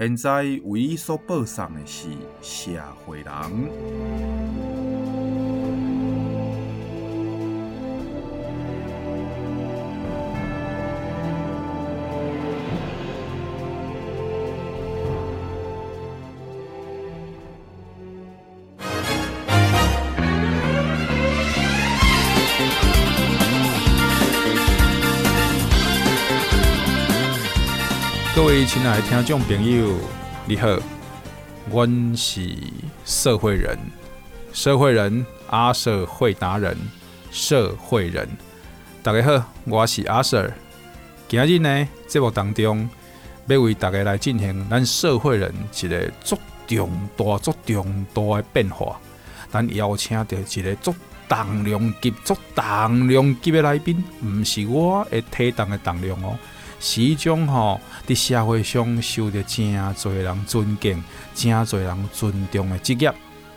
现在为伊所报送的是社会人。亲爱的听众朋友，你好，我是社会人，社会人阿 Sir 会达人，社会人，大家好，我是阿 Sir。今日呢，节目当中要为大家来进行咱社会人。一个足重大、足重大的变化。咱邀请到一个足重量级、足重量级的来宾，唔是我会体重的重量哦。是一种吼，伫社会上受到真侪人尊敬、真侪人尊重的职业。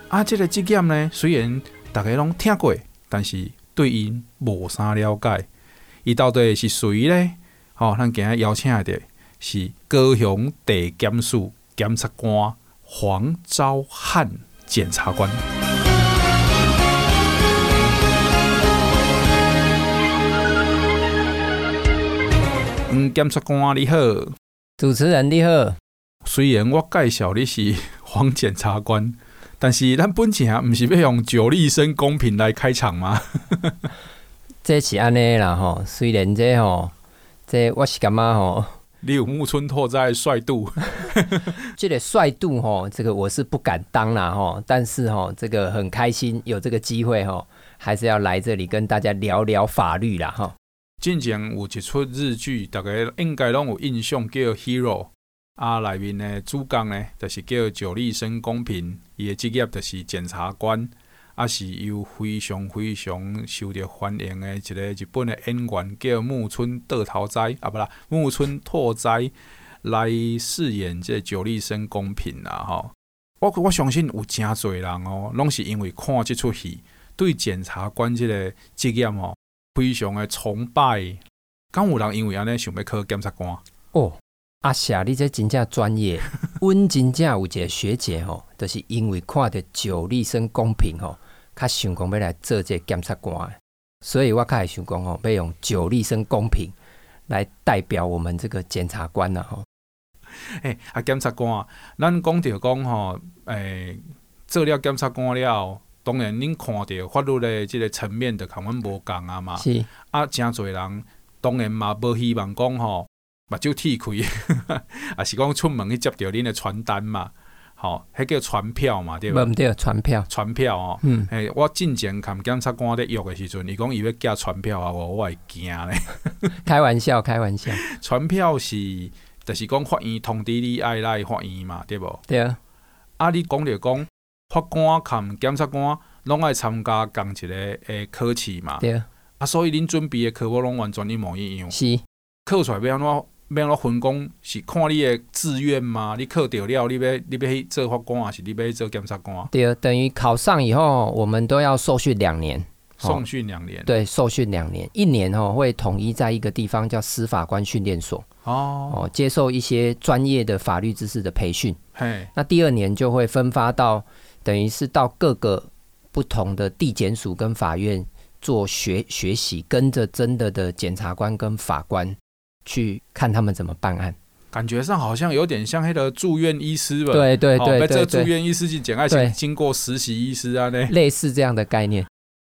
啊，这个职业呢，虽然大家拢听过，但是对因无啥了解。伊到底是谁呢？吼，咱今日邀请的是高雄地检署检察官黄昭汉检察官。嗯，检察官你好，主持人你好。虽然我介绍你是 黄检察官，但是咱本钱啊不是要用九立生公平来开场吗？这是安尼啦吼，虽然这吼，这我是感觉吼，你有木村拓哉帅度，这个帅度吼，这个我是不敢当啦吼，但是吼，这个很开心有这个机会吼，还是要来这里跟大家聊聊法律啦吼。之前有一出日剧，大家应该拢有印象，叫《Hero》啊，内面的主角呢，就是叫久立生公平，伊的职业就是检察官，啊，是由非常非常受到欢迎的一个日本的演员，叫木村拓哉。啊，不啦，木村拓哉来饰演这久立生公平啦，吼，我我相信有真侪人哦，拢是因为看这出戏，对检察官这个职业吼。非常的崇拜，敢有人因为安尼想要考检察官哦？阿霞，你这真正专业。阮真正有一个学姐吼，就是因为看到九立生公平吼，较想讲要来做这检察官，所以我较会想讲吼，要用九立生公平来代表我们这个检察官呐吼。诶、欸，啊，检察官，咱讲着讲吼，诶、欸，做了检察官了。当然，恁看到法律的这个层面的，跟阮无共啊嘛。是啊，真侪人当然嘛，无希望讲吼，目睭铁开，也是讲出门去接到恁的传单嘛。吼，迄叫传票嘛，对吧？毋对，传票，传票哦。嗯。诶，我进前看检察官在约的时阵，伊讲伊要寄传票啊，我我会惊咧。开玩笑，开玩笑。传票是，就是讲法院通知你爱来法院嘛，对无？对啊。啊，你讲着讲。法官含检察官拢爱参加同一个诶考试嘛？对啊。啊，所以恁准备的科目拢完全一模一样。是。考出来要安怎要安怎分工？是看你的志愿吗？你考掉了，你要你要去做法官，还是你要去做检察官？对啊，等于考上以后，我们都要受训两年。受训两年。对，受训两年，一年哦会统一在一个地方叫司法官训练所。哦。哦，接受一些专业的法律知识的培训。嘿。那第二年就会分发到。等于是到各个不同的地检署跟法院做学学习，跟着真的的检察官跟法官去看他们怎么办案。感觉上好像有点像那个住院医师吧？对对对，这住院医师去检爱情经过实习医师啊，那类似这样的概念。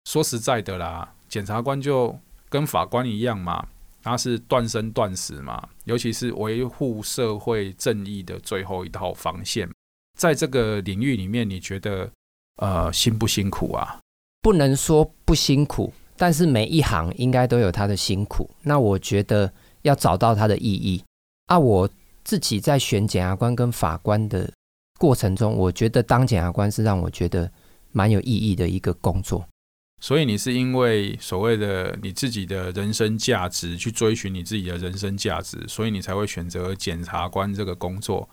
说实在的啦，检察官就跟法官一样嘛，他是断生断死嘛，尤其是维护社会正义的最后一道防线。在这个领域里面，你觉得呃辛不辛苦啊？不能说不辛苦，但是每一行应该都有它的辛苦。那我觉得要找到它的意义啊。我自己在选检察官跟法官的过程中，我觉得当检察官是让我觉得蛮有意义的一个工作。所以你是因为所谓的你自己的人生价值去追寻你自己的人生价值，所以你才会选择检察官这个工作。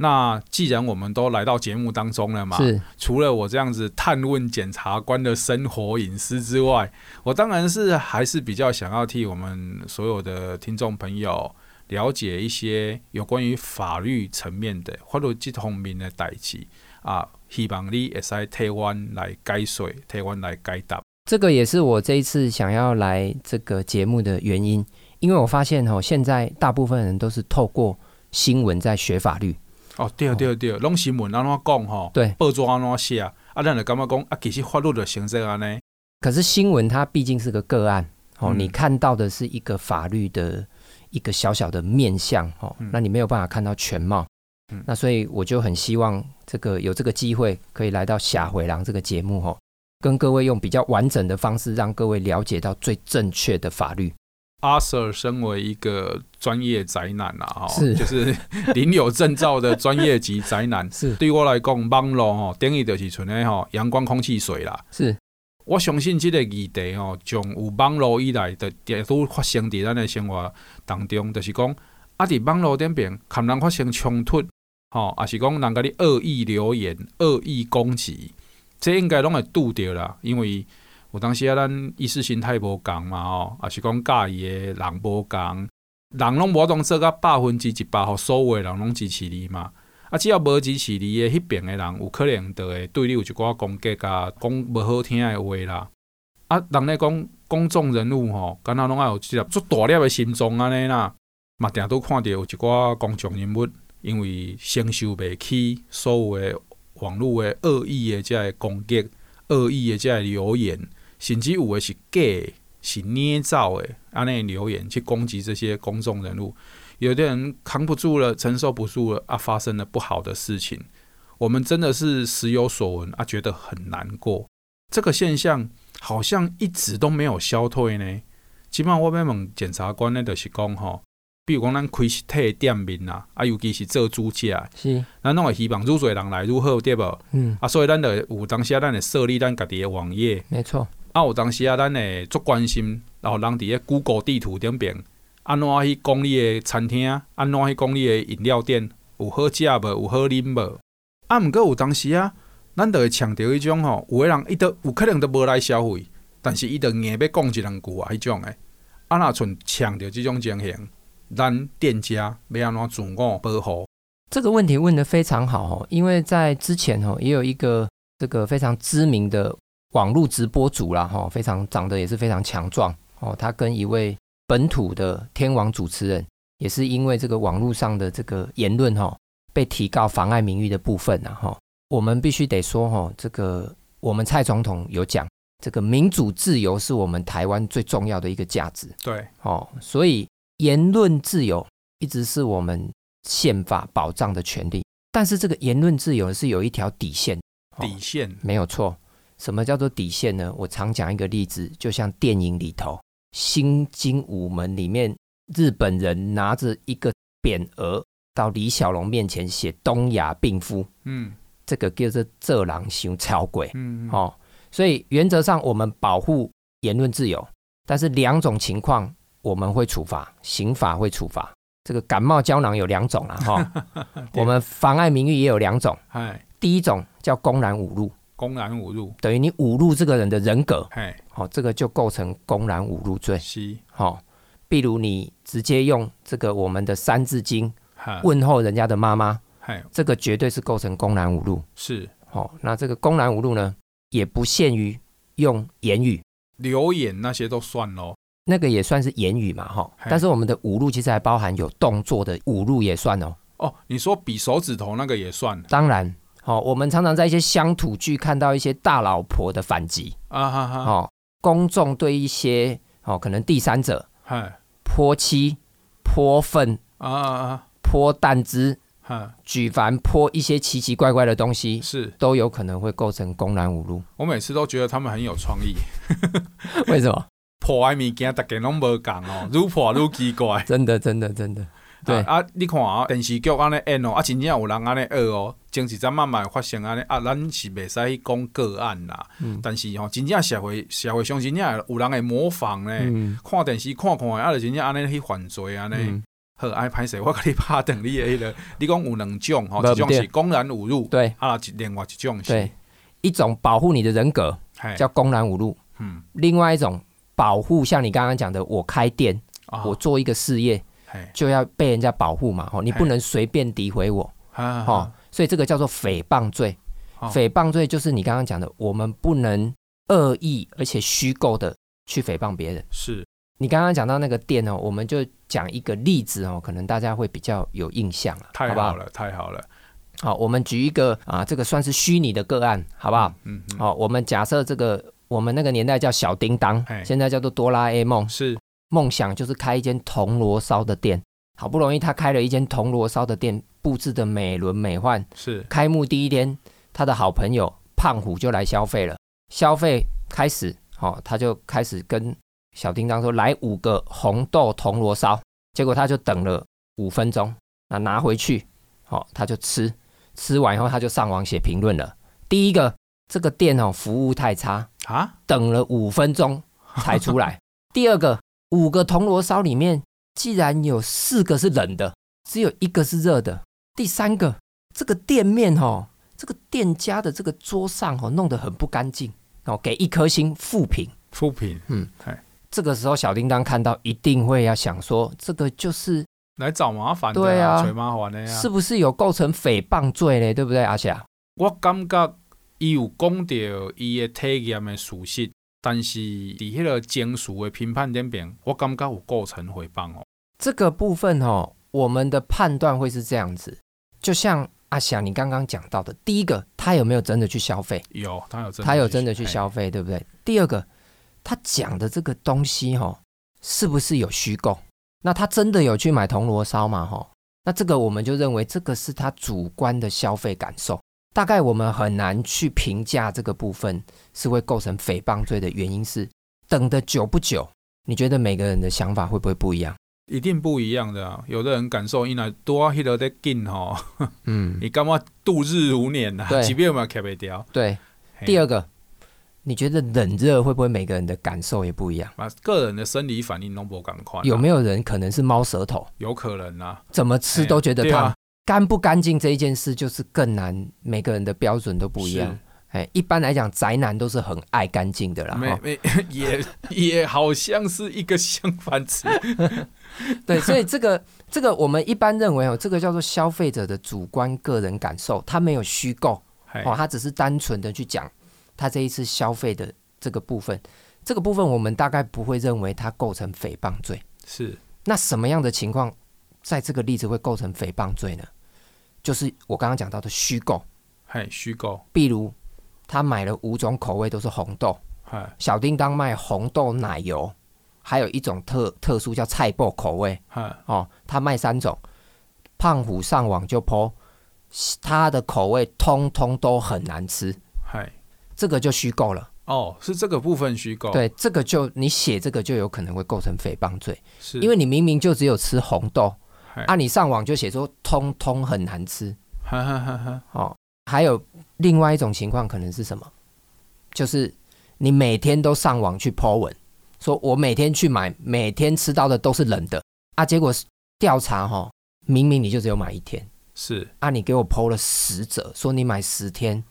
那既然我们都来到节目当中了嘛，是除了我这样子探问检察官的生活隐私之外，我当然是还是比较想要替我们所有的听众朋友了解一些有关于法律层面的或者这方面的代志啊。希望你会使台湾来解说，台湾来解答。这个也是我这一次想要来这个节目的原因，因为我发现哦，现在大部分人都是透过新闻在学法律。哦，对对对，拢新闻安怎讲吼？对，报纸安怎写？啊，咱就感觉讲啊，其实法律就成这样呢。可是新闻它毕竟是个个案，哦、嗯，你看到的是一个法律的一个小小的面相，哦、嗯，那你没有办法看到全貌。嗯，那所以我就很希望这个有这个机会可以来到《下回廊》这个节目吼，跟各位用比较完整的方式，让各位了解到最正确的法律。阿 Sir 身为一个专业宅男啊，哈，是就是 领有证照的专业级宅男，是对我来讲，网络吼等于就是纯的吼阳光、空气、水啦。是，我相信这个议题吼，从有网络以来的都发生在咱的生活当中，就是讲啊，伫网络顶边，可能发生冲突。吼，也是讲人甲你恶意留言、恶意攻击，这应该拢会拄着啦。因为有当时啊，咱意识形态无共嘛，吼，也是讲介意的人无共，人拢无当做甲百分之一百，互所有的人拢支持你嘛。啊，只要无支持你的迄边的人，有可能就会对你有一寡攻击甲讲无好听的话啦。啊，人咧讲公众人物吼，敢若拢爱有一粒足大粒的心脏安尼啦，嘛，定都看着有一寡公众人物。因为承受袂起所有的网络的恶意的这攻击、恶意的这留言，甚至有的是假、是捏造的安尼留言去攻击这些公众人物，有的人扛不住了、承受不住了啊，发生了不好的事情，我们真的是时有所闻啊，觉得很难过。这个现象好像一直都没有消退呢。起码我要问检察官呢，就是讲吼。比如讲，咱开实体店面啦，啊，尤其是做煮食，是，咱拢会希望愈多人来愈好，对无？嗯，啊，所以咱就有当时啊，咱会设立咱家己的网页，没错。啊，有当时啊，咱会足关心，然后人伫咧 Google 地图顶边，安怎去讲你的餐厅，安怎去讲你的饮料店，有好食无？有好啉无？啊，毋过有当时啊，咱就会强调迄种吼，有个人伊都有可能都无来消费，但是伊都硬要讲一两句啊，迄种诶，啊，若像强调即种情形。咱店家要安怎自我保护？这个问题问得非常好哦，因为在之前哦，也有一个这个非常知名的网络直播主啦哈，非常长得也是非常强壮哦，他跟一位本土的天王主持人，也是因为这个网络上的这个言论哈，被提告妨碍名誉的部分啊哈，我们必须得说哈，这个我们蔡总统有讲，这个民主自由是我们台湾最重要的一个价值，对哦，所以。言论自由一直是我们宪法保障的权利，但是这个言论自由是有一条底线。底线、哦、没有错。什么叫做底线呢？我常讲一个例子，就像电影里头《新精武门》里面，日本人拿着一个匾额到李小龙面前写“东亚病夫”，嗯，这个叫做“这狼行超鬼”，嗯，哦，所以原则上我们保护言论自由，但是两种情况。我们会处罚，刑法会处罚。这个感冒胶囊有两种了，哈。我们妨碍名誉也有两种。第一种叫公然侮辱，公然侮辱等于你侮辱这个人的人格，好，这个就构成公然侮辱罪。是，好，比如你直接用这个我们的三字经问候人家的妈妈，这个绝对是构成公然侮辱。是，好，那这个公然侮辱呢，也不限于用言语、留言那些都算喽。那个也算是言语嘛，哈，但是我们的侮辱其实还包含有动作的侮辱也算哦。哦，你说比手指头那个也算？当然，哦，我们常常在一些乡土剧看到一些大老婆的反击啊哈哈，哦，公众对一些哦可能第三者，嗨，泼漆、泼粪啊啊，泼蛋汁，哈，举凡泼一些奇奇怪怪的东西，是都有可能会构成公然侮辱。我每次都觉得他们很有创意，为什么？破坏物件，大家拢无讲哦，愈破愈奇怪。真的，真的，真的。对。啊，啊，你看啊，电视剧安尼演哦，啊，真正有人安尼学哦，一前一阵慢慢发生安尼啊，咱是袂使讲个案啦。嗯、但是吼，真正社会社会上真正有人会模仿咧，嗯、看电视看看，啊，就真正安尼去犯罪安尼。嗯、好，爱歹势，我甲你拍断你诶迄个。你讲有两种吼，一种是公然侮辱，对，啊，另外一种是，一种保护你的人格，叫公然侮辱。嗯，另外一种保护，像你刚刚讲的，我开店，哦、我做一个事业，嘿就要被人家保护嘛，哦，你不能随便诋毁我，吼，所以这个叫做诽谤罪。哦、诽谤罪就是你刚刚讲的，我们不能恶意而且虚构的去诽谤别人。是你刚刚讲到那个店哦，我们就讲一个例子哦，可能大家会比较有印象了。太好了，好好太好了。好，我们举一个啊，这个算是虚拟的个案，好不好？嗯嗯。好，我们假设这个。我们那个年代叫小叮当，嘿现在叫做哆啦 A 梦。是梦想就是开一间铜锣烧的店，好不容易他开了一间铜锣烧的店，布置的美轮美奂。是开幕第一天，他的好朋友胖虎就来消费了。消费开始，哦，他就开始跟小叮当说：“来五个红豆铜锣烧。”结果他就等了五分钟，那拿回去，哦，他就吃，吃完以后他就上网写评论了。第一个，这个店哦，服务太差。啊！等了五分钟才出来。第二个，五个铜锣烧里面，既然有四个是冷的，只有一个是热的。第三个，这个店面哦，这个店家的这个桌上哦，弄得很不干净哦，给一颗星负评。负评，嗯，嘿这个时候小叮当看到一定会要想说，这个就是来找麻烦的，对啊，找麻烦的呀，是不是有构成诽谤罪嘞？对不对，阿霞？我感觉。伊有讲到伊的体验的属实，但是伫迄个情绪的评判点边，我感觉有构成诽谤哦。这个部分哦，我们的判断会是这样子，就像阿翔你刚刚讲到的，第一个，他有没有真的去消费？有，他有真的，他有真的去消费，对不对？第二个，他讲的这个东西哦，是不是有虚构？那他真的有去买铜锣烧吗？哈，那这个我们就认为这个是他主观的消费感受。大概我们很难去评价这个部分是会构成诽谤罪的原因是等的久不久？你觉得每个人的想法会不会不一样？一定不一样的啊！有的人感受因为多迄个在紧吼，嗯，你干嘛度日如年呐？对，即便嘛开不掉。对，第二个，你觉得冷热会不会每个人的感受也不一样？啊，个人的生理反应都不赶快。有没有人可能是猫舌头？有可能啊，怎么吃都觉得烫。干不干净这一件事就是更难，每个人的标准都不一样。哎，一般来讲，宅男都是很爱干净的啦。没没 也也好像是一个相反词。对，所以这个这个我们一般认为哦，这个叫做消费者的主观个人感受，他没有虚构哦，他只是单纯的去讲他这一次消费的这个部分。这个部分我们大概不会认为它构成诽谤罪。是，那什么样的情况在这个例子会构成诽谤罪呢？就是我刚刚讲到的虚构，嘿，虚构。比如他买了五种口味都是红豆，嘿小叮当卖红豆奶油，还有一种特特殊叫菜脯口味，嘿哦，他卖三种。胖虎上网就 po，他的口味通通都很难吃，嗨这个就虚构了。哦，是这个部分虚构。对，这个就你写这个就有可能会构成诽谤罪，是因为你明明就只有吃红豆。啊！你上网就写说通通很难吃，哈哈哈哈。哦，还有另外一种情况可能是什么？就是你每天都上网去 po 文，说我每天去买，每天吃到的都是冷的啊。结果调查哈，明明你就只有买一天，是啊，你给我 po 了十则，说你买十天，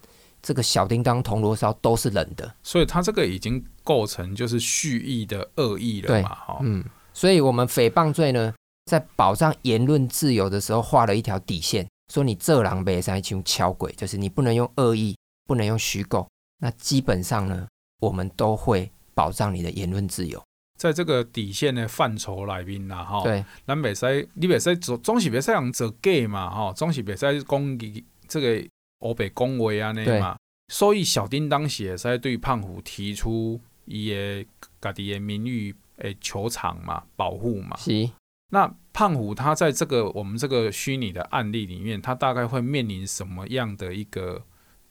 这个小叮当铜锣烧都是冷的，所以他这个已经构成就是蓄意的恶意了嘛？哈，嗯，所以我们诽谤罪呢？在保障言论自由的时候，画了一条底线，说你这狼狈三去敲鬼，就是你不能用恶意，不能用虚构。那基本上呢，我们都会保障你的言论自由。在这个底线的范畴里面啦，哈，对，咱袂使，你袂使总总是袂使用做假嘛，哈，总是袂使讲这个欧北恭维啊，那嘛。所以小叮当写在对胖虎提出伊个家己的名誉诶求偿嘛，保护嘛，是。那胖虎他在这个我们这个虚拟的案例里面，他大概会面临什么样的一个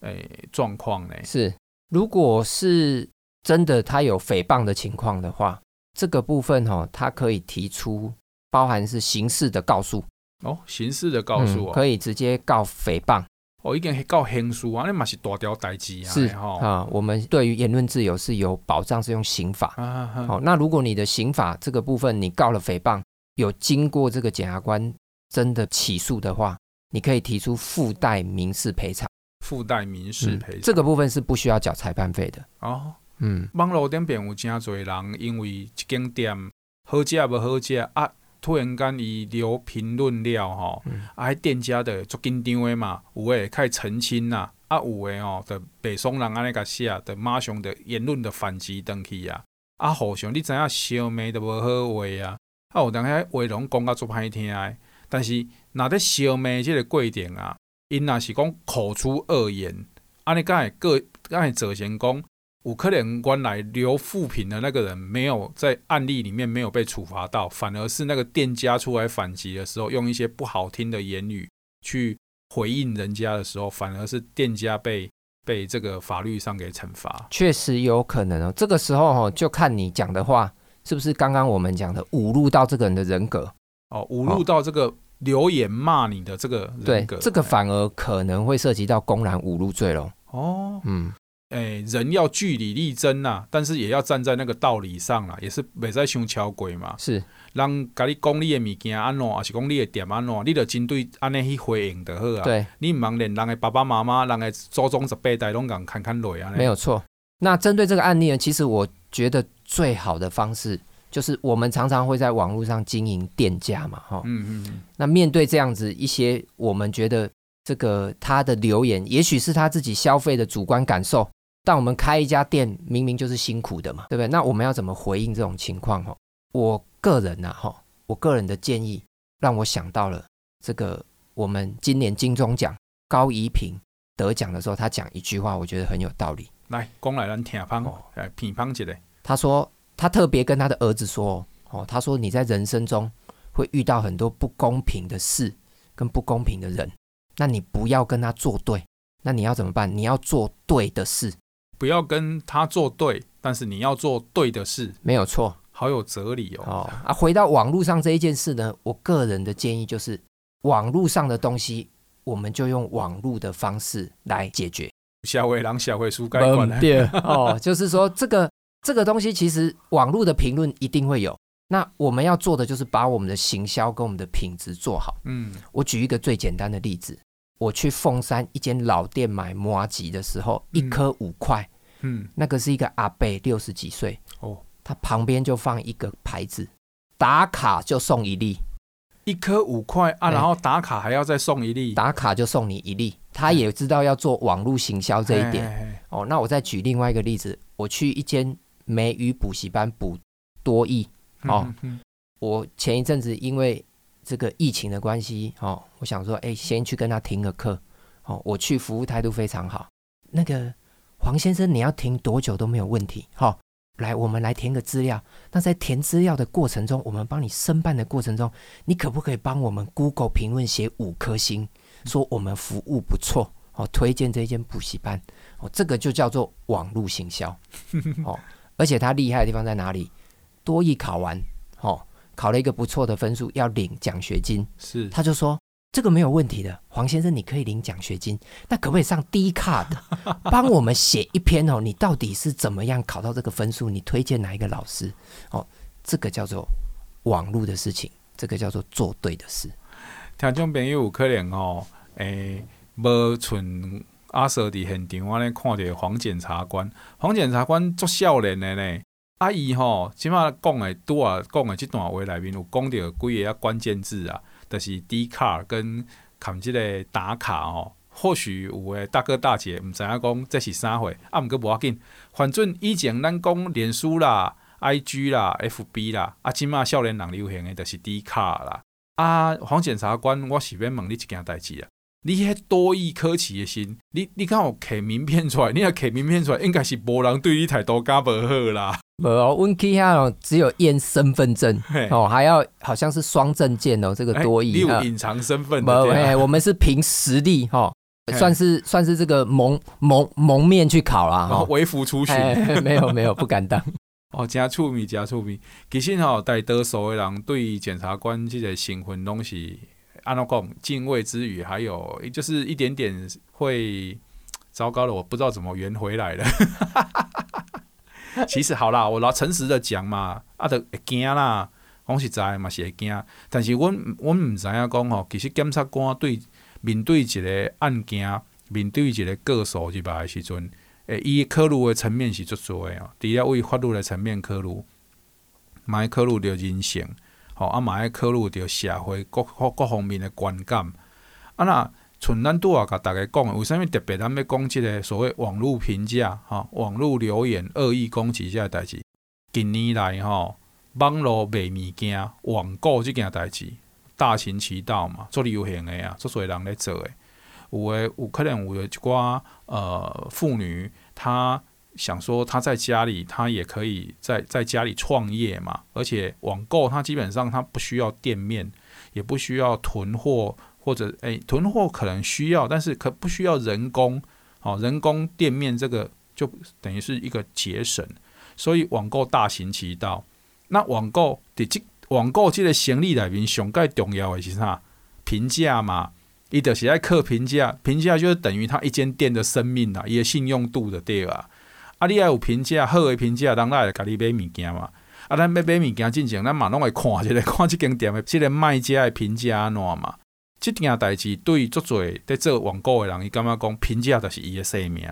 诶状况呢？是，如果是真的他有诽谤的情况的话，这个部分哦，他可以提出包含是刑事的告诉哦，刑事的告诉、哦嗯、可以直接告诽谤哦，已经告刑事啊，那嘛是大条代志啊。是哈、啊，我们对于言论自由是有保障，是用刑法。好、啊啊，那如果你的刑法这个部分你告了诽谤，有经过这个检察官真的起诉的话，你可以提出附带民事赔偿。附带民事赔偿、嗯，这个部分是不需要缴裁判费的。哦，嗯，网络顶边有真侪人因为一间店好食不好食啊。突然间伊留评论了吼，啊，店家的足紧张的嘛，有诶开始澄清啦，啊，有诶吼，的北宋人安尼甲写，的马上的言论的反击登去啊，啊，互相你知影烧骂都无好话啊，啊，有当下话拢讲甲足歹听诶，但是若咧烧骂即个过程啊，因若是讲口出恶言，安尼敢会个敢会造成讲。有可能原来留负评的那个人没有在案例里面没有被处罚到，反而是那个店家出来反击的时候，用一些不好听的言语去回应人家的时候，反而是店家被被这个法律上给惩罚。确实有可能哦，这个时候哦，就看你讲的话是不是刚刚我们讲的侮辱到这个人的人格哦，侮辱到这个留言骂你的这个人格，对，这个反而可能会涉及到公然侮辱罪喽。哦，嗯。诶、欸，人要据理力争呐，但是也要站在那个道理上啦，也是袂使伤超过嘛。是，人甲你讲你的物件安怎，还是讲你的店安怎，你就针对安尼去回应就好啊。对，你唔茫连人的爸爸妈妈、人的祖宗十八代拢共看看落啊。没有错。那针对这个案例呢，其实我觉得最好的方式就是，我们常常会在网络上经营店家嘛，哈。嗯嗯。那面对这样子一些，我们觉得这个他的留言，也许是他自己消费的主观感受。但我们开一家店，明明就是辛苦的嘛，对不对？那我们要怎么回应这种情况？哈，我个人呐，哈，我个人的建议，让我想到了这个，我们今年金钟奖高怡平得奖的时候，他讲一句话，我觉得很有道理。来，讲来咱听芳，来品芳一下。他说，他特别跟他的儿子说，哦，他说你在人生中会遇到很多不公平的事跟不公平的人，那你不要跟他作对，那你要怎么办？你要做对的事。不要跟他作对，但是你要做对的事，没有错，好有哲理哦。哦啊，回到网络上这一件事呢，我个人的建议就是，网络上的东西，我们就用网络的方式来解决。小会狼，小会书该管对哦，就是说这个这个东西，其实网络的评论一定会有。那我们要做的就是把我们的行销跟我们的品质做好。嗯，我举一个最简单的例子。我去凤山一间老店买摩吉的时候，一颗五块，嗯，那个是一个阿伯六十几岁，哦，他旁边就放一个牌子，打卡就送一粒，一颗五块啊，然后打卡还要再送一粒，打卡就送你一粒，他也知道要做网络行销这一点，哦，那我再举另外一个例子，我去一间美语补习班补多益，哦，我前一阵子因为。这个疫情的关系，哦，我想说，哎，先去跟他停个课，哦，我去服务态度非常好。那个黄先生，你要停多久都没有问题，好，来，我们来填个资料。那在填资料的过程中，我们帮你申办的过程中，你可不可以帮我们 Google 评论写五颗星，说我们服务不错，哦，推荐这间补习班，哦，这个就叫做网络行销，哦，而且他厉害的地方在哪里？多益考完，哦。考了一个不错的分数，要领奖学金。是，他就说这个没有问题的，黄先生，你可以领奖学金。那可不可以上 Dcard 帮我们写一篇哦？你到底是怎么样考到这个分数？你推荐哪一个老师？哦，这个叫做网络的事情，这个叫做做对的事。听众朋友有可能哦，诶、欸，无存阿 Sir 伫现场，我咧看着黄检察官，黄检察官足少年的呢。阿姨吼，即马讲的，拄啊讲的，即段话内面有讲到几个啊关键字啊，就是低卡跟含即个打卡吼。或许有诶大哥大姐毋知影讲这是啥货，啊毋过无要紧，反正以前咱讲脸书啦、IG 啦、FB 啦，啊即马少年人流行诶，就是低卡啦。啊，黄检察官，我是要问你一件代志啊。你迄多益考试的心，你你敢有摕名片出来？你若摕名片出来，应该是无人对你态度加无好啦。无哦，阮去遐只有验身份证哦，还要好像是双证件哦。这个多益，你有隐藏身份的。无，哎，我们是凭实力哈，算是算是这个蒙蒙蒙面去考啦。然后微服出巡，没有没有，不敢当。哦，加趣味，加趣味。其实吼，大多数的人对检察官这个身份拢是。安怎讲敬畏之余，还有就是一点点会糟糕了，我不知道怎么圆回来了。其实好啦，我老诚实的讲嘛，啊，都会惊啦，讲实在嘛是会惊。但是阮阮毋知影讲吼，其实检察官对面对一个案件，面对一个个诉入来的时阵，诶，伊考虑的层面是足多的哦。除了为法律的层面考虑，嘛爱考虑着人性，吼啊，嘛爱考虑着社会各各方面的观感。啊，那像咱拄仔甲逐个讲的，为啥物特别咱要讲即个所谓网络评价、吼网络留言、恶意攻击即个代志？近年来吼，网络卖物件、网购即件代志大行其道嘛，做流行诶啊，做侪人咧做诶。有诶，有可能有诶一寡呃妇女，她想说他在家里，他也可以在在家里创业嘛，而且网购他基本上他不需要店面，也不需要囤货。或者诶、囤货可能需要，但是可不需要人工，好，人工店面这个就等于是一个节省，所以网购大行其道。那网购的这网购这个行李里面上盖重要的是啥？评价嘛，伊就是爱客评价，评价就是等于他一间店的生命啦，伊个信用度的对啊。啊，你爱有评价，好的评价，人来甲你买物件嘛。啊，咱要买物件进前，咱嘛拢会看一下，看即间店的即个卖家诶评价安怎嘛。即件代志对足侪在做网购诶人，伊感觉讲评价就是伊诶生命，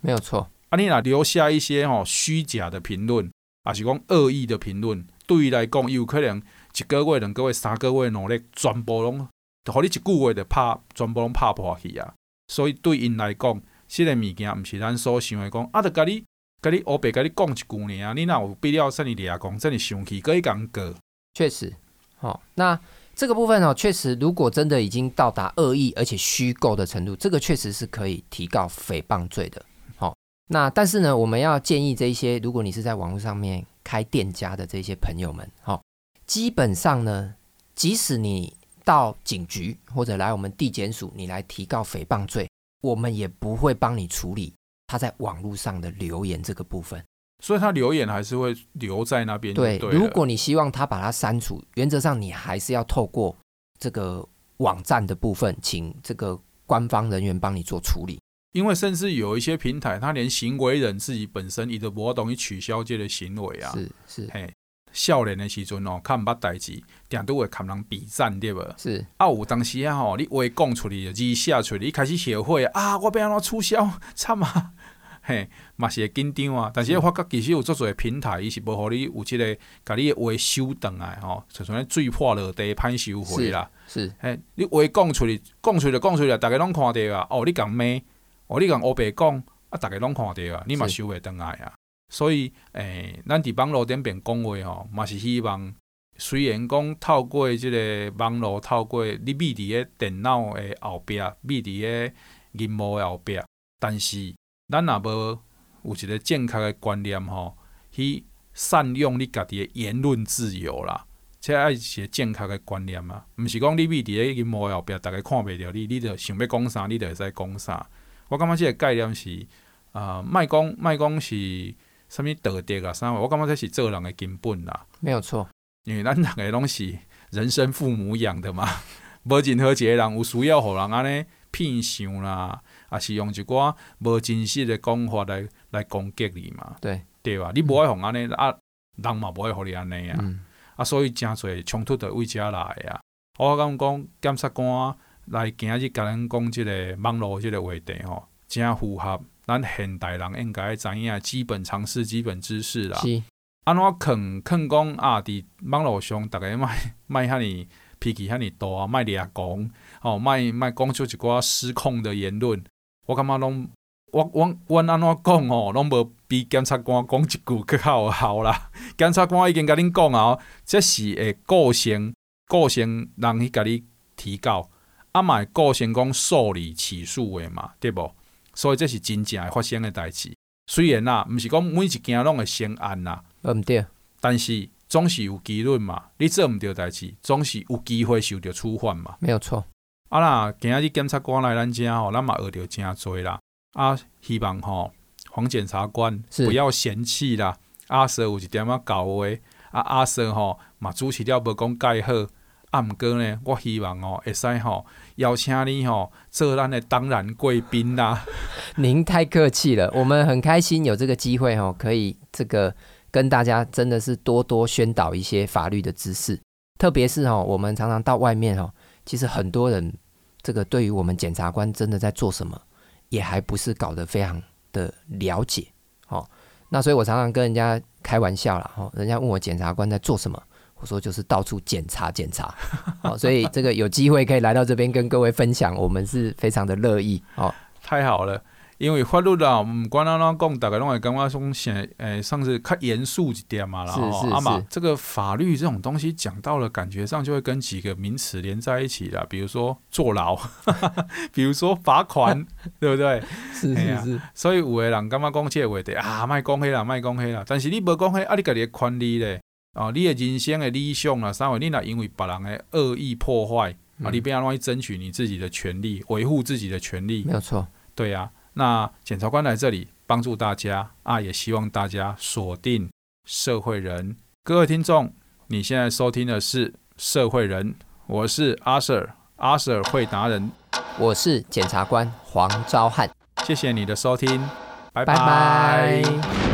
没有错。啊，你若留下一些吼虚假的评论，啊是讲恶意的评论，对伊来讲，伊有可能一个月、两个月、三个月努力，全部拢，互你一句话就拍，全部拢拍破去啊。所以对因来讲，这个物件毋是咱所想的讲，啊，着甲你、甲你乌白甲你讲一句尔，你若有必要说你俩讲，真你生气，可以讲个。确实，好、哦，那。这个部分哦，确实，如果真的已经到达恶意而且虚构的程度，这个确实是可以提告诽谤罪的。好，那但是呢，我们要建议这些，如果你是在网络上面开店家的这些朋友们，好，基本上呢，即使你到警局或者来我们地检署，你来提告诽谤罪，我们也不会帮你处理他在网络上的留言这个部分。所以他留言还是会留在那边。对，如果你希望他把它删除，原则上你还是要透过这个网站的部分，请这个官方人员帮你做处理。因为甚至有一些平台，他连行为人自己本身，你都不同意取消这个行为啊。是是，嘿，少年的时阵哦，较毋捌代志，定都会看人比赞，对无？是啊，有当时啊吼，你话讲出去，字写出去，你开始学会啊，我要安怎促销，惨啊！嘿，嘛是会紧张啊，但是我发觉其实有足侪平台，伊是无互你有即个，甲你的话收转来吼，就像水破落地歹收回啦。是，嘿，你话讲出去，讲出去，讲出去，逐个拢看着啊。哦，你共骂，哦，你共乌白讲，啊，逐个拢看着啊，你嘛收袂转来啊。所以，诶、咱伫网络顶边讲话吼，嘛是希望，虽然讲透过即个网络，透过你秘伫个电脑诶后壁，秘伫个银幕诶后壁，但是。咱若无有一个正确的观念吼，去善用你家己的言论自由啦，这爱是正确的观念啊，毋是讲你秘伫个幕后壁，逐个看袂着你，你着想要讲啥，你着会使讲啥。我感觉即个概念是啊，莫讲莫讲是啥物道德啊啥，我感觉这是做人的根本啦。没有错，因为咱逐个拢是人生父母养的嘛，无任何一个人有需要互人安尼骗想啦。也是用一寡无真实的讲法来来攻击你嘛？对对吧？你无爱互安尼啊，人嘛无爱互你安尼啊。啊，所以诚侪冲突的为遮来啊。我感觉讲检察官来今日甲咱讲即个网络即个话题吼，诚符合咱现代人应该知影基本常识、基本知识啦。是。安怎肯肯讲啊？伫网络上，逐个莫莫遐尼脾气遐尼大，啊莫掠讲，吼，莫莫讲出一寡失控的言论。我感觉拢，我我我安怎讲吼，拢无比检察官讲一句更好好啦。检察官已经甲恁讲啊，这是会构成构成人去甲你提告，啊嘛会构成讲受理起诉的嘛，对无？所以这是真正会发生诶代志。虽然啦，毋是讲每一件拢会成案啦，毋对，但是总是有机率嘛。你做毋对代志，总是有机会受到处罚嘛。没有错。啊啦，今仔日检察官来咱遮吼，咱嘛学着诚多啦。啊，希望吼黄检察官不要嫌弃啦。阿 Sir 有一点仔搞话，啊阿 Sir 吼嘛主持了无讲盖好，啊，毋过呢，我希望吼，会使吼邀请你吼做咱的当然贵宾啦。您太客气了，我们很开心有这个机会吼，可以这个跟大家真的是多多宣导一些法律的知识，特别是吼，我们常常到外面吼，其实很多人这个对于我们检察官真的在做什么，也还不是搞得非常的了解。哦，那所以我常常跟人家开玩笑啦，吼，人家问我检察官在做什么。我说就是到处检查检查，好，所以这个有机会可以来到这边跟各位分享，我们是非常的乐意哦。太好了，因为法律啦，唔管安怎讲，大家拢会感觉说显诶，上次较严肃一点嘛，然后啊嘛，这个法律这种东西讲到了，感觉上就会跟几个名词连在一起了，比如说坐牢，比如说罚款，对不对？是 是是，啊、所以有的人感觉讲这个话题啊，卖讲黑啦，卖讲黑啦，但是你无讲黑，啊，你家己的权利咧。哦，你的人生的理想啊，三位，你若因为别人的恶意破坏、嗯、啊，你不要乱去争取你自己的权利，维护自己的权利，没有错。对呀、啊，那检察官来这里帮助大家啊，也希望大家锁定社会人。各位听众，你现在收听的是社会人，我是阿 Sir，阿 Sir 会达人，我是检察官黄昭汉，谢谢你的收听，拜拜。拜拜。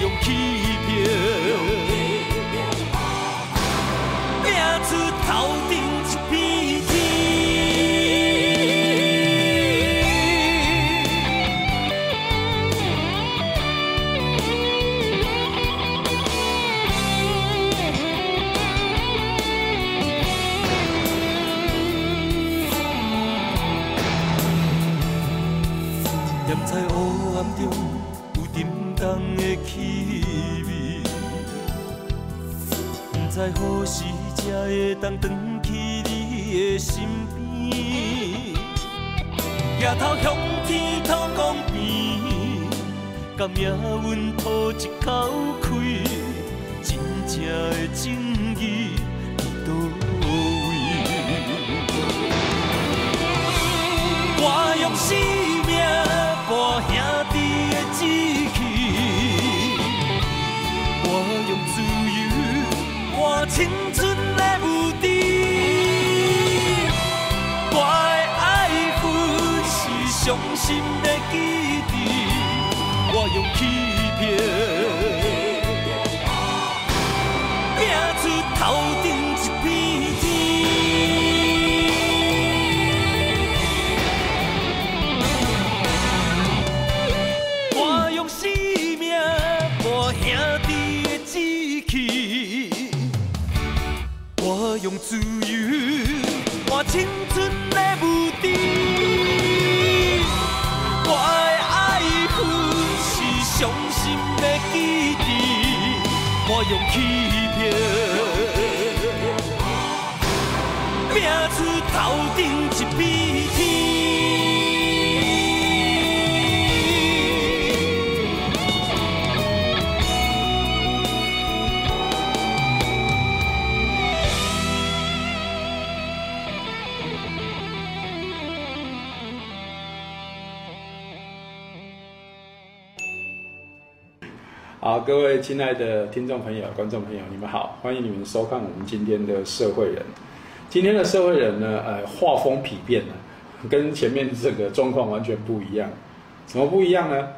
勇气。用生命换兄弟的志气。我用自由换青春的无敌，我的爱恨是伤心的记忆。用欺骗，拼出头顶一片好，各位亲爱的听众朋友、观众朋友，你们好，欢迎你们收看我们今天的社会人。今天的社会人呢，呃，画风丕变了，跟前面这个状况完全不一样。怎么不一样呢？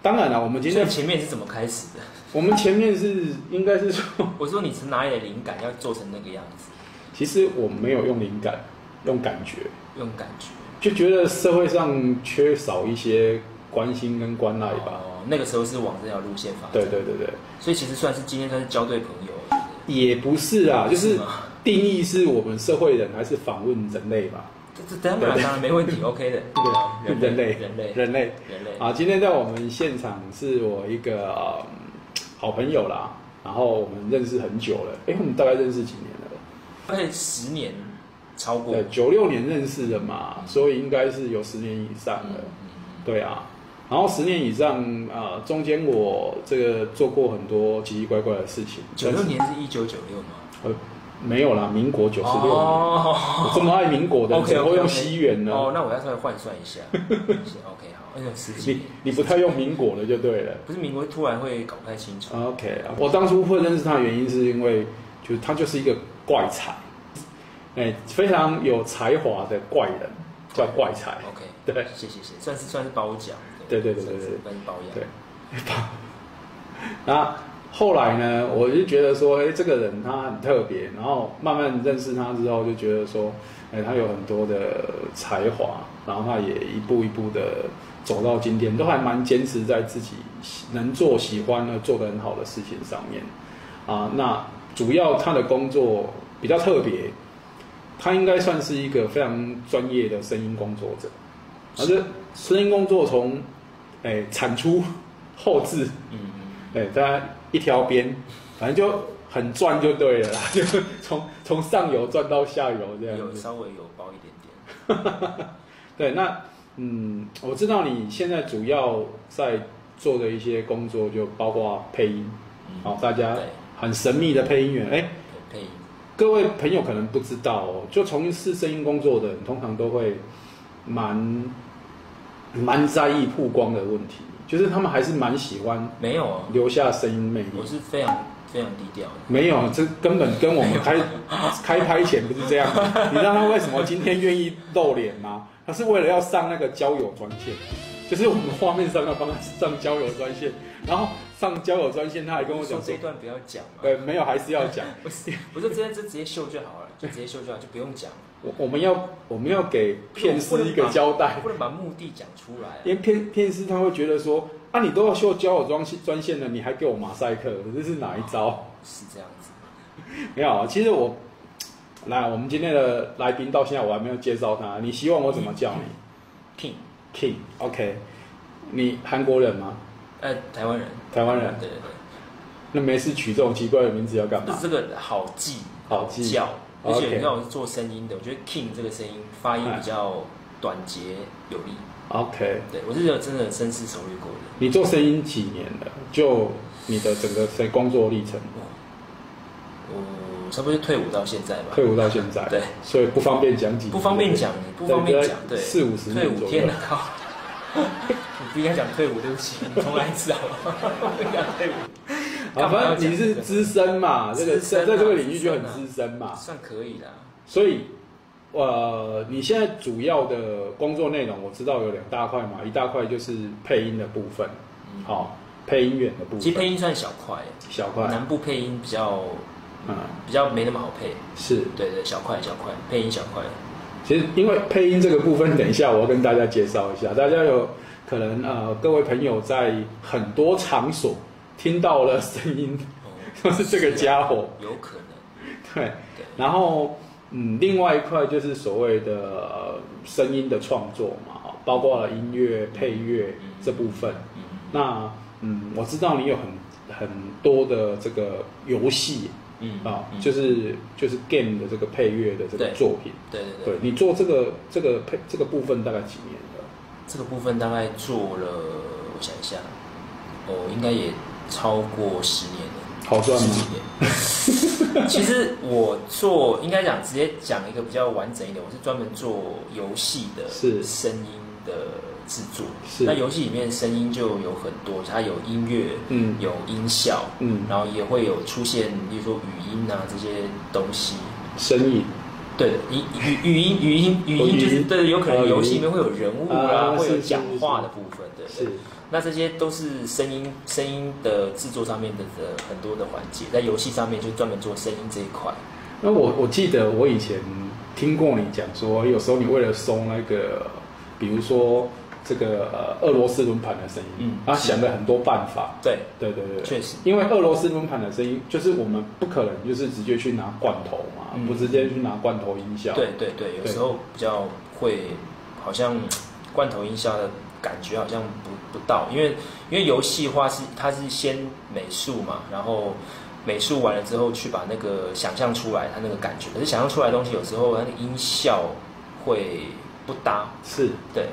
当然了，我们今天前面是怎么开始的？我们前面是应该是说，我说你是哪里的灵感要做成那个样子？其实我没有用灵感，用感觉，用感觉，就觉得社会上缺少一些关心跟关爱吧。哦那个时候是往这条路线发展，对对对对，所以其实算是今天算是交对朋友，也不是啊，就是定义是我们社会人还是访问人类吧？这这当然当然没问题，OK 的，对，人类人类人类人类。啊！今天在我们现场是我一个好朋友啦，然后我们认识很久了，哎，我们大概认识几年了？大概十年，超过，对，九六年认识的嘛，所以应该是有十年以上了，对啊。然后十年以上啊、呃，中间我这个做过很多奇奇怪怪的事情。九六年是一九九六吗？呃，没有啦，民国九十六年。哦，我这么爱民国的，怎么会用西元呢？哦，那我要稍微换算一下。OK，好，哎呦，十几你你不太用民国了就对了。不是民国，突然会搞不太清楚。OK，我当初会认识他的原因是因为，就是他就是一个怪才，哎，非常有才华的怪人，叫怪才。OK，对，谢谢谢，算是算是褒奖。对对对对对，跟包养。对，那后来呢，我就觉得说，哎，这个人他很特别，然后慢慢认识他之后，就觉得说，哎，他有很多的才华，然后他也一步一步的走到今天，都还蛮坚持在自己能做、喜欢的、做得很好的事情上面。啊，那主要他的工作比较特别，他应该算是一个非常专业的声音工作者，而且声音工作从哎，产出、后置，嗯嗯，哎，大家一条边，反正就很赚就对了啦，就从从上游赚到下游这样子。有稍微有包一点点。对，那嗯，我知道你现在主要在做的一些工作，就包括配音，好、嗯，大家很神秘的配音员，哎，配音。各位朋友可能不知道哦，就从事声音工作的人，通常都会蛮。蛮在意曝光的问题，就是他们还是蛮喜欢没有留下声音魅力。我是非常非常低调的。没有，这根本跟我们开开拍前不是这样。你知道他为什么今天愿意露脸吗？他是为了要上那个交友专线，就是我们画面上要帮他上交友专线，然后上交友专线，他还跟我讲说这一段不要讲。对，没有，还是要讲。不是，不是，直接就直接秀就好了，就直接秀就好，就不用讲。我我们要我们要给骗师一个交代，不能把目的讲出来，因为骗骗师他会觉得说，啊，你都要修交友专线专线了，你还给我马赛克，这是哪一招？哦、是这样子，没有，其实我来，我们今天的来宾到现在我还没有介绍他，你希望我怎么叫你？King King，OK，你韩国人吗？呃，台湾人，台湾人，对对对，那没事取这种奇怪的名字要干嘛？这个好记，好记叫。而且你知道我是做声音的，我觉得 King 这个声音发音比较短捷有力。OK，对我是有真的深思熟虑过的。你做声音几年了？就你的整个工作历程？嗯，差不多退伍到现在吧。退伍到现在，对，所以不方便讲几。不方便讲，不方便讲，对，四五十年。退伍天哪！不应该讲退伍，对不起，你重来一次好了？不应该退伍。啊，反正你是资深嘛，这个在在这个领域就很资深嘛，算可以的。所以，呃，你现在主要的工作内容我知道有两大块嘛，一大块就是配音的部分，好，配音员的部分。其实配音算小块，小块。南部配音比较，嗯，比较没那么好配。是，对对，小块小块，配音小块。其实因为配音这个部分，等一下我要跟大家介绍一下，大家有可能呃，各位朋友在很多场所。听到了声音，就、哦、是这个家伙，有可能。对，对然后嗯，另外一块就是所谓的声音的创作嘛，包括了音乐配乐这部分。嗯、那嗯，我知道你有很很多的这个游戏，嗯啊，就是就是 game 的这个配乐的这个作品，对对对，对你做这个这个配这个部分大概几年了？这个部分大概做了，我想一下，哦，应该也超过十年了。好赚吗？其实我做应该讲直接讲一个比较完整一点，我是专门做游戏的，是声音的制作。是那游戏里面声音就有很多，它有音乐，嗯，有音效，嗯，然后也会有出现，比如说语音啊这些东西。声音，对，语语语音语音语音就是对，有可能游戏里面会有人物啊，会有讲话的部分，对，是。那这些都是声音声音的制作上面的的很多的环节，在游戏上面就专门做声音这一块。那我我记得我以前听过你讲说，有时候你为了收那个，比如说这个呃俄罗斯轮盘的声音，嗯，他想了很多办法。对对对对，确实，因为俄罗斯轮盘的声音，就是我们不可能就是直接去拿罐头嘛，嗯、不直接去拿罐头音效。对对对，有时候比较会好像罐头音效的。感觉好像不不到，因为因为游戏化是它是先美术嘛，然后美术完了之后去把那个想象出来，它那个感觉，可是想象出来的东西有时候那个音效会不搭，是对。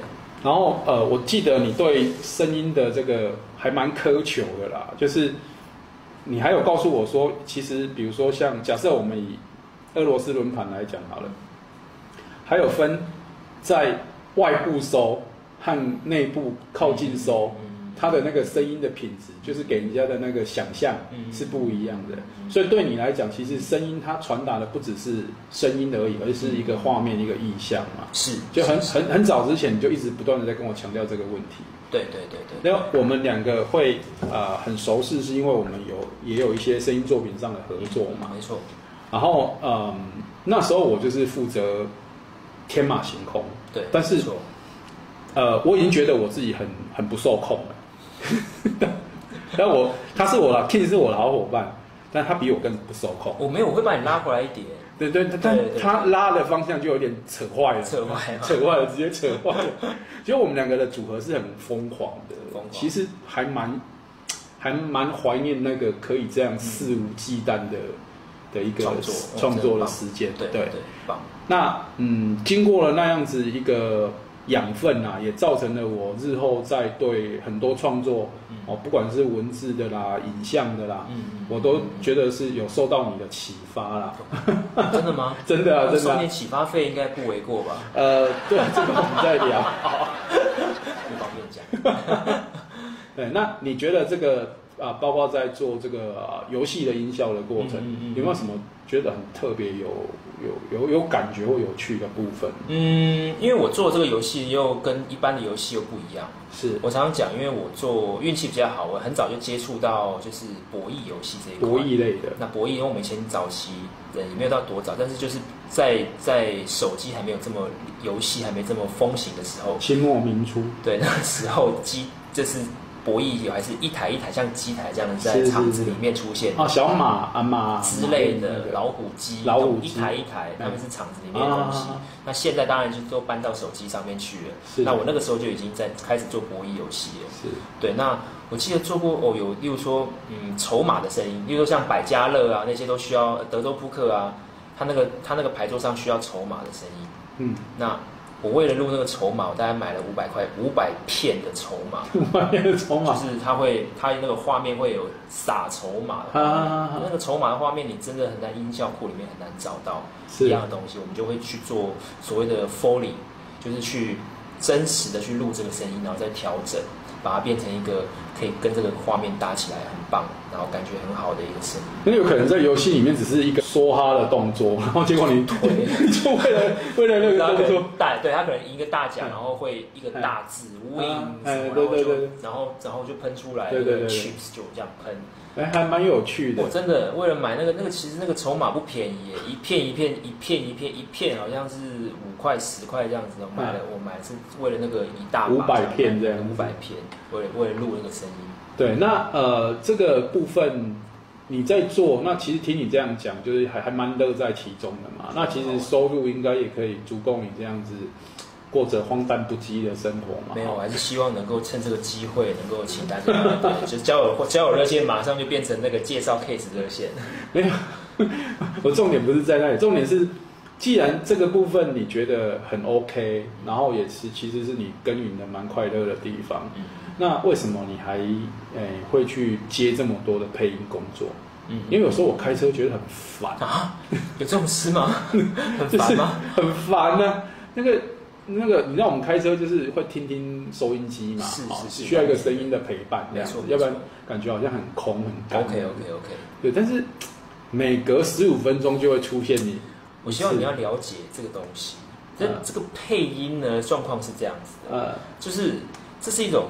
然后呃，我记得你对声音的这个还蛮苛求的啦，就是你还有告诉我说，其实比如说像假设我们以俄罗斯轮盘来讲好了，还有分在外部收。和内部靠近收，它的那个声音的品质，就是给人家的那个想象是不一样的。所以对你来讲，其实声音它传达的不只是声音而已，而是一个画面、一个意象嘛。是，就很很很早之前你就一直不断的在跟我强调这个问题。对对对对。那我们两个会呃很熟悉，是因为我们有也有一些声音作品上的合作嘛。没错。然后嗯，那时候我就是负责天马行空。对，但是。呃，我已经觉得我自己很很不受控了。但我他是我的 King 是我的好伙伴，但他比我更不受控。我没有，我会把你拉回来一点。对对，但他拉的方向就有点扯坏了，扯坏了，扯坏了，直接扯坏了。其实我们两个的组合是很疯狂的，其实还蛮还蛮怀念那个可以这样肆无忌惮的的一个创作创作的时间。对对，棒。那嗯，经过了那样子一个。养分啊，也造成了我日后在对很多创作哦，不管是文字的啦、影像的啦，我都觉得是有受到你的启发啦。真的吗？真的啊，真的。收点启发费应该不为过吧？呃，对，这个我们再聊。不方便讲。对，那你觉得这个？啊，包括在做这个游戏的音效的过程，有没有什么觉得很特别、有有有有感觉或有趣的部分？嗯，因为我做这个游戏又跟一般的游戏又不一样。是我常常讲，因为我做运气比较好，我很早就接触到就是博弈游戏这一块。博弈类的。那博弈，因为我们以前早期人也没有到多早，但是就是在在手机还没有这么游戏还没这么风行的时候，清末明初。对，那时候机就是。博弈有还是一台一台像机台这样在场子里面出现哦，小马啊马之类的老虎机，老虎一台一台，他们是场子里面的东西。那现在当然就都搬到手机上面去了。那我那个时候就已经在开始做博弈游戏了。是，对。那我记得做过哦，有例如说嗯筹码的声音，例如说像百家乐啊那些都需要德州扑克啊，他那个他那个牌桌上需要筹码的声音。嗯，那。我为了录那个筹码，我大概买了五百块五百片的筹码。五百片的筹码，就是它会，它那个画面会有撒筹码的画面。啊、那个筹码的画面，你真的很在音效库里面很难找到一样的东西。我们就会去做所谓的 Foley，就是去真实的去录这个声音，然后再调整。把它变成一个可以跟这个画面搭起来很棒，然后感觉很好的一个声音。那有可能在游戏里面只是一个梭哈的动作，然后结果你推，就为了为了那个动作大，对，他可能一个大奖，然后会一个大字 win，然后就然后然后就喷出来，对对对，chips 就这样喷。哎，还蛮有趣的。我真的为了买那个那个，其实那个筹码不便宜耶，一片一片一片一片一片，好像是五块十块这样子。我买了，我买是为了那个一大五百片这样，五百片，为了为了录那个声音。对，那呃这个部分你在做，那其实听你这样讲，就是还还蛮乐在其中的嘛。那其实收入应该也可以足够你这样子过着荒诞不羁的生活嘛。没有，我还是希望能够趁这个机会，能够请大家，对，就是交友交友热线马上就变成那个介绍 case 热线。没有，我重点不是在那里，重点是，既然这个部分你觉得很 OK，然后也是其实是你耕耘的蛮快乐的地方，嗯、那为什么你还诶、欸、会去接这么多的配音工作？嗯，因为有时候我开车觉得很烦啊，有这种事吗？很烦吗？很烦呢、啊。那个那个，你知道我们开车就是会听听收音机嘛，是是是，需要一个声音的陪伴，这样子，要不然感觉好像很空很干。OK OK OK。对，但是每隔十五分钟就会出现你。我希望你要了解这个东西。这、嗯、这个配音呢，状况是这样子的，呃、嗯，就是这是一种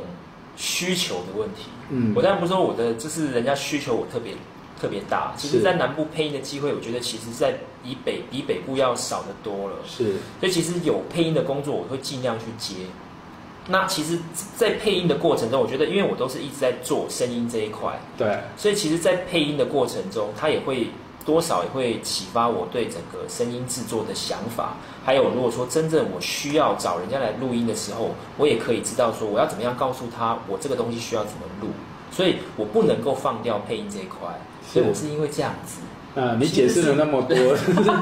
需求的问题。嗯，我当然不是说我的，就是人家需求我特别。特别大，其实，在南部配音的机会，我觉得其实，在以北比北部要少得多了。是，所以其实有配音的工作，我会尽量去接。那其实，在配音的过程中，我觉得，因为我都是一直在做声音这一块，对，所以其实，在配音的过程中，它也会多少也会启发我对整个声音制作的想法。还有，如果说真正我需要找人家来录音的时候，我也可以知道说，我要怎么样告诉他，我这个东西需要怎么录。所以我不能够放掉配音这一块。所以我是因为这样子，啊，你解释了那么多，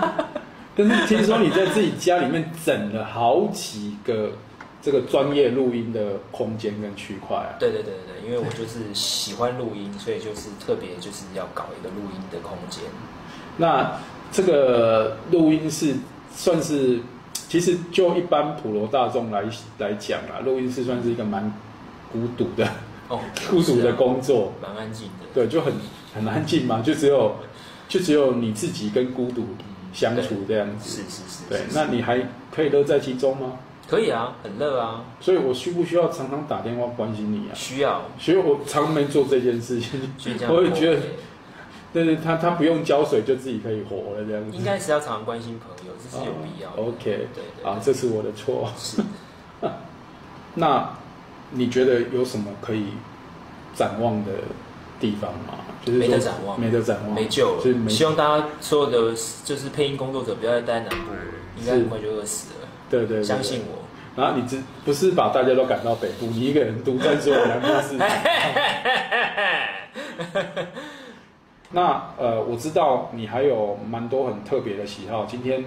但是听说你在自己家里面整了好几个这个专业录音的空间跟区块啊。对对对对，因为我就是喜欢录音，所以就是特别就是要搞一个录音的空间。那这个录音室算是，其实就一般普罗大众来来讲啊，录音室算是一个蛮孤独的哦，孤独的工作，蛮安静的，对，就很。很安静嘛，就只有，就只有你自己跟孤独相处这样子。是是是。对，那你还可以乐在其中吗？可以啊，很乐啊。所以我需不需要常常打电话关心你啊？需要。所以我常没做这件事情。我也觉得，但是他他不用浇水就自己可以活了这样子。应该是要常常关心朋友，这是有必要的。OK，对对。啊，这是我的错。是。那你觉得有什么可以展望的地方嘛？就是、没得展望，没得展望，没救了。希望大家所有的就是配音工作者不要再待在南部，应该很快就饿死了。对，对对，相信我。然后你只不是把大家都赶到北部，你一个人独占所有南部市场。那呃，我知道你还有蛮多很特别的喜好。今天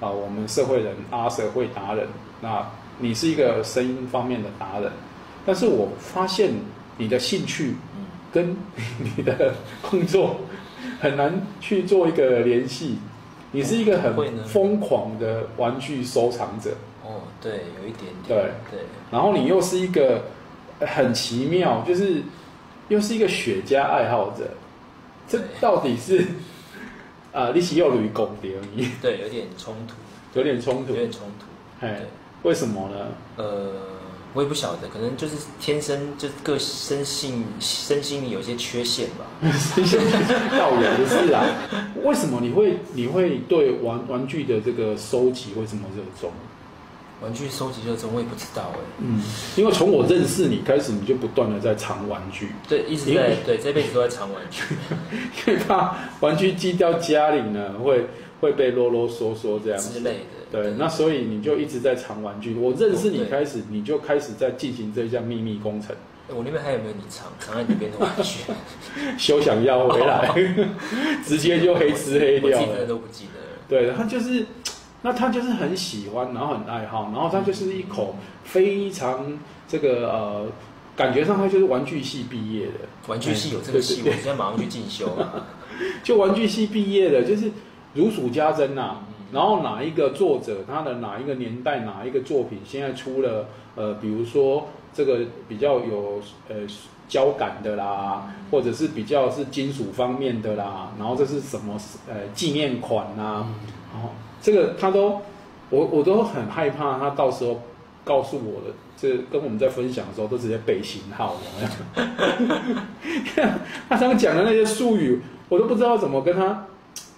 啊、呃，我们社会人阿 Sir 会达人，那你是一个声音方面的达人，但是我发现你的兴趣。跟你的工作很难去做一个联系。你是一个很疯狂的玩具收藏者。哦，对，有一点点。对对。然后你又是一个很奇妙，就是又是一个雪茄爱好者。这到底是啊？你是又属于公的而已。对，有点冲突。有点冲突。有点冲突。哎，为什么呢？呃。我也不晓得，可能就是天生就个生性身心里有些缺陷吧。倒也不是啊，为什么你会你会对玩玩具的这个收集为什么热衷？玩具收集热衷，我也不知道哎。嗯，因为从我认识你开始，你就不断的在藏玩具。对，一直在对这辈子都在藏玩具，因为怕玩具寄到家里呢，会会被啰啰嗦嗦这样之类的。对，那所以你就一直在藏玩具。我认识你开始，你就开始在进行这项秘密工程。我那边还有没有你藏藏在里边的玩具？休想要回来，直接就黑吃黑掉了。我记得都不记得。对，他就是，那他就是很喜欢，然后很爱好，然后他就是一口非常这个呃，感觉上他就是玩具系毕业的。玩具系有这个系，我现在马上去进修。就玩具系毕业的，就是如数家珍呐。然后哪一个作者，他的哪一个年代，哪一个作品，现在出了呃，比如说这个比较有呃胶感的啦，或者是比较是金属方面的啦，然后这是什么呃纪念款呐、啊？然后这个他都我我都很害怕，他到时候告诉我的，这跟我们在分享的时候都直接背型号的，他刚刚讲的那些术语，我都不知道怎么跟他。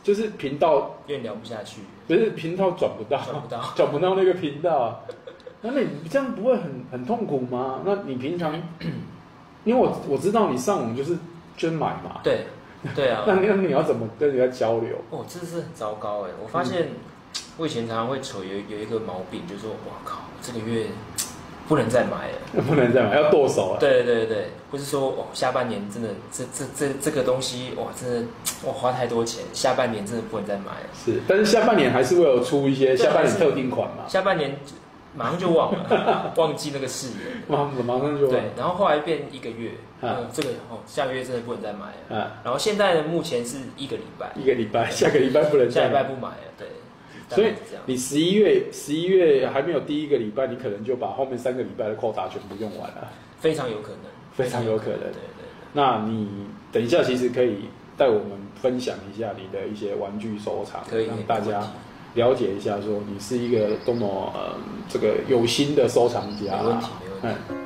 就是频道越聊不下去，不是频道转不到，转不到，转不到那个频道啊。那你这样不会很很痛苦吗？那你平常，因为我我知道你上网就是捐买嘛，对，对啊。那那你要怎么跟人家交流？哦，这是很糟糕哎！我发现我以前常常会扯有有一个毛病，就是说哇靠，这个月不能再买了，不能再买，要剁手了。对对对，不是说哦，下半年真的这这这这个东西哇，真的哇花太多钱，下半年真的不能再买了。是，但是下半年还是会有出一些下半年特定款嘛？下半年。马上就忘了，忘记那个誓言。马马上就忘。对，然后后来变一个月，嗯，这个哦，下个月真的不能再买了。嗯，然后现在呢，目前是一个礼拜，一个礼拜，下个礼拜不能再买。下礼拜不买了，对。所以你十一月十一月还没有第一个礼拜，你可能就把后面三个礼拜的 quota 全部用完了。非常有可能，非常有可能。对对。那你等一下其实可以带我们分享一下你的一些玩具收藏，可以让大家。了解一下，说你是一个多么呃，这个有心的收藏家。没问题，没问题。谁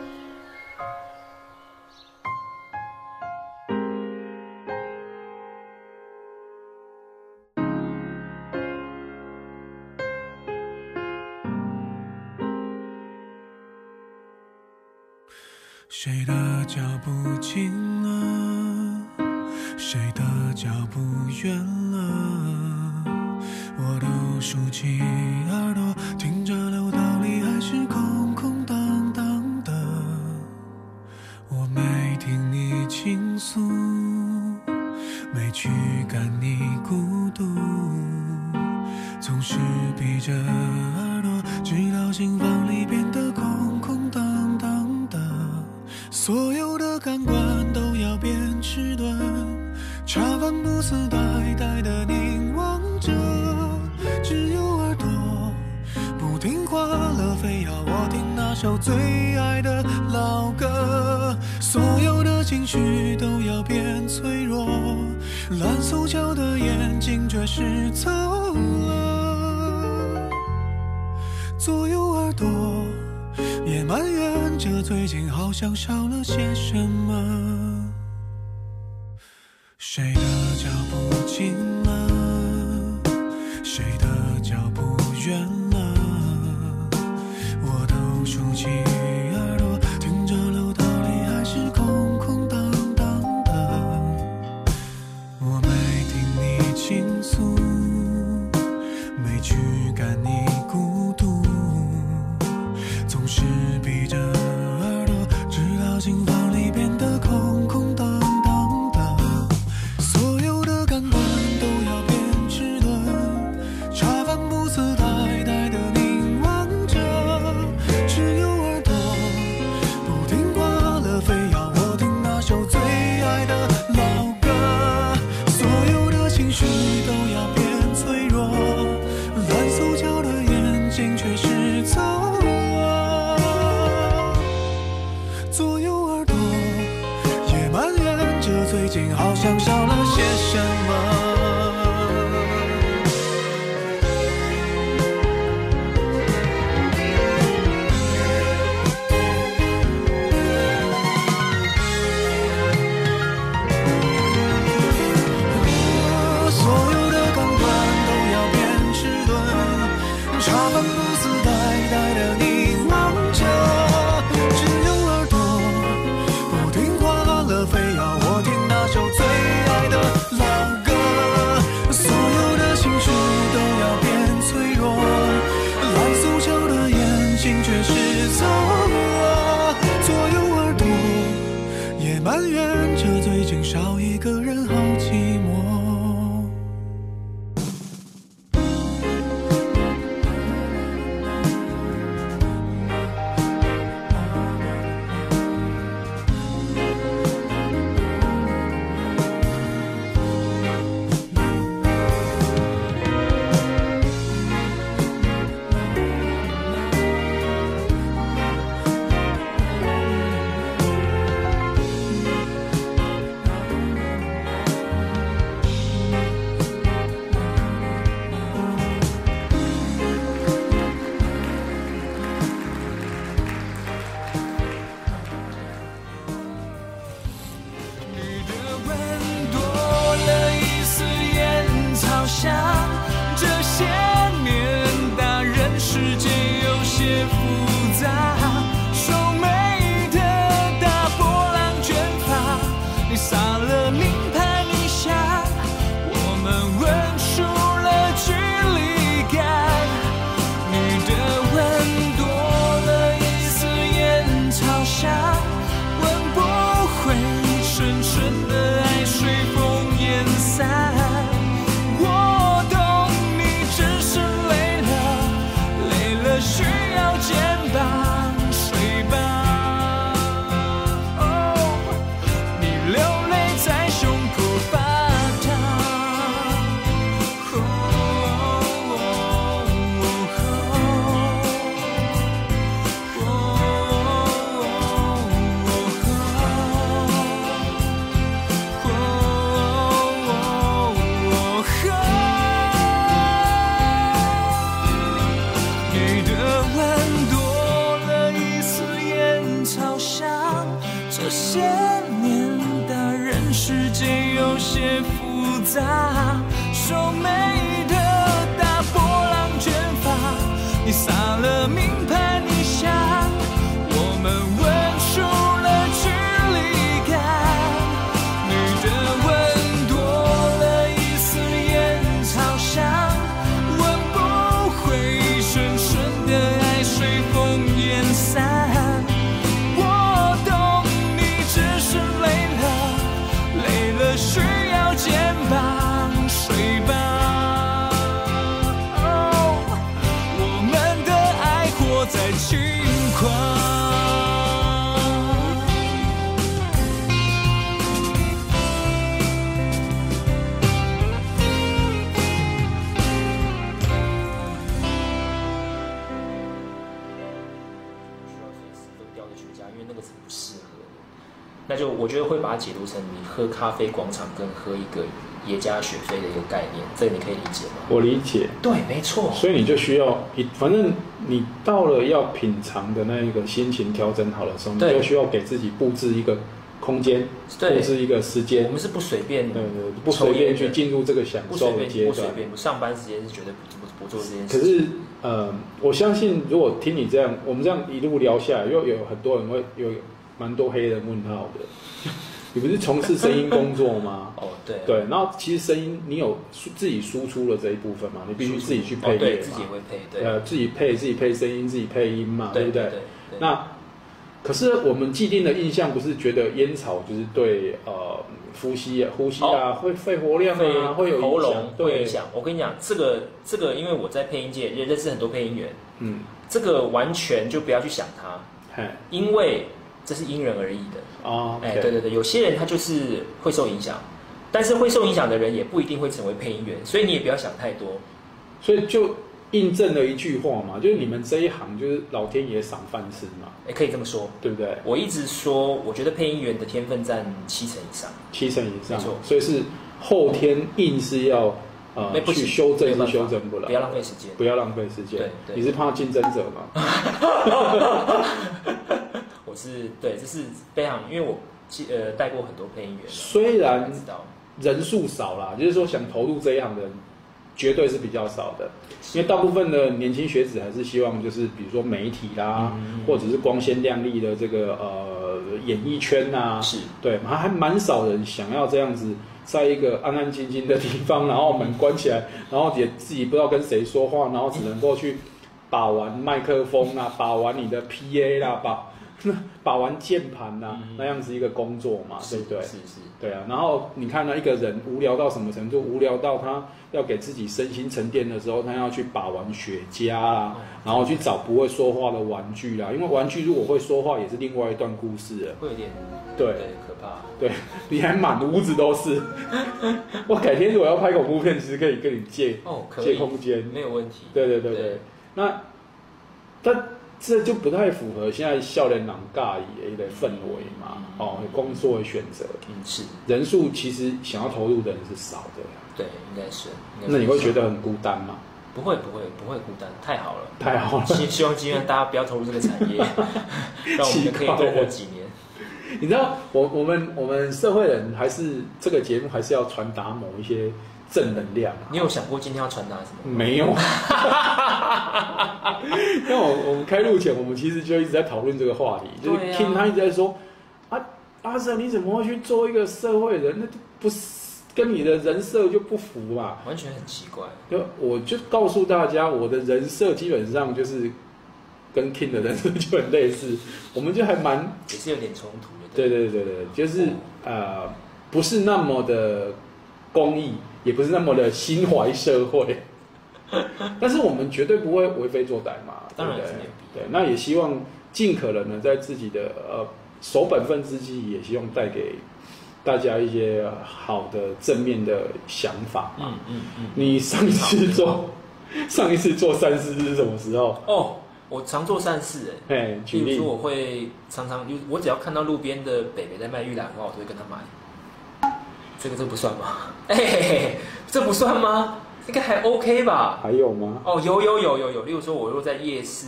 世界有些复杂，瘦美的大波浪卷发，你撒了名牌，我觉得会把它解读成你喝咖啡广场跟喝一个耶加雪菲的一个概念，这个你可以理解吗？我理解。对，没错。所以你就需要，反正你到了要品尝的那一个心情调整好的时候，你就需要给自己布置一个空间，布置一个时间。我们是不随便，的对，不随便去进入这个享受的阶段。不随便，上班时间是绝对不不不做这件事。可是，呃，我相信如果听你这样，我们这样一路聊下来，又有很多人会有。蛮多黑人问号的，你不是从事声音工作吗？哦，对对，然后其实声音你有自己输出了这一部分嘛？你必须自己去配乐嘛？对，自己会配，对，呃，自己配自己配声音，自己配音嘛，对不对？那可是我们既定的印象不是觉得烟草就是对呃呼吸啊呼吸啊会肺活量啊会有喉咙会影响。我跟你讲，这个这个，因为我在配音界也认识很多配音员，嗯，这个完全就不要去想它，因为。这是因人而异的。哦，哎，对对对，有些人他就是会受影响，但是会受影响的人也不一定会成为配音员，所以你也不要想太多。所以就印证了一句话嘛，就是你们这一行就是老天爷赏饭吃嘛，哎，可以这么说，对不对？我一直说，我觉得配音员的天分占七成以上，七成以上，没错，所以是后天硬是要呃去修正，是修正不了，不要浪费时间，不要浪费时间。对，你是怕竞争者吗？我是对，这是非常，因为我呃带过很多配音员，虽然人数少啦，就是说想投入这一行的人绝对是比较少的，因为大部分的年轻学子还是希望就是比如说媒体啦，嗯、或者是光鲜亮丽的这个呃演艺圈呐，是对，还还蛮少人想要这样子，在一个安安静静的地方，然后门关起来，然后也自己不知道跟谁说话，然后只能够去把玩麦克风啦，把玩你的 PA 啦，把。把玩键盘呐，那样子一个工作嘛，对不对？是是，对啊。然后你看呢，一个人无聊到什么程度？无聊到他要给自己身心沉淀的时候，他要去把玩雪茄啊，然后去找不会说话的玩具啦。因为玩具如果会说话，也是另外一段故事了。会有点对可怕。对，你还满屋子都是。我改天如果要拍恐怖片，其实可以跟你借哦，借空间没有问题。对对对对，那他。这就不太符合现在少年郎尬意的一个氛围嘛，嗯、哦，工作的选择，嗯，是人数其实想要投入的人是少的，对，应该是。应该是那你会觉得很孤单吗？不会，不会，不会孤单，太好了，太好了。希希望今天大家不要投入这个产业，让我们可以多活几年。你知道，我我们我们社会人还是这个节目还是要传达某一些。正能量，你有想过今天要传达什么？没有。那我我们开录前，我们其实就一直在讨论这个话题，就是 King 他一直在说啊，阿 Sir 你怎么会去做一个社会人？那不是跟你的人设就不符嘛？完全很奇怪。就我就告诉大家，我的人设基本上就是跟 King 的人设就很类似，我们就还蛮也是有点冲突的。对对对对，就是呃，不是那么的公益。也不是那么的心怀社会，但是我们绝对不会为非作歹嘛，对不对？对，那也希望尽可能的在自己的呃守本分之际，也希望带给大家一些好的正面的想法嘛。嗯嗯嗯。你上一次做 上一次做善事是什么时候？哦，我常做善事哎。哎，比如说我会常常，我只要看到路边的北北在卖玉兰花，我都会跟他买。这个这不算吗？哎、欸，这不算吗？应该还 OK 吧？还有吗？哦，有有有有有。例如说，我如果在夜市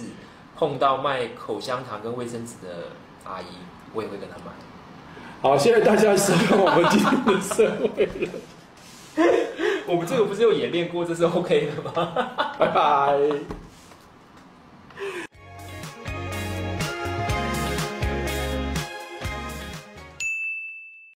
碰到卖口香糖跟卫生纸的阿姨，我也会跟她买。好，谢谢大家收看我们今天的社会人。我们这个不是有演练过，这是 OK 的吗？拜拜。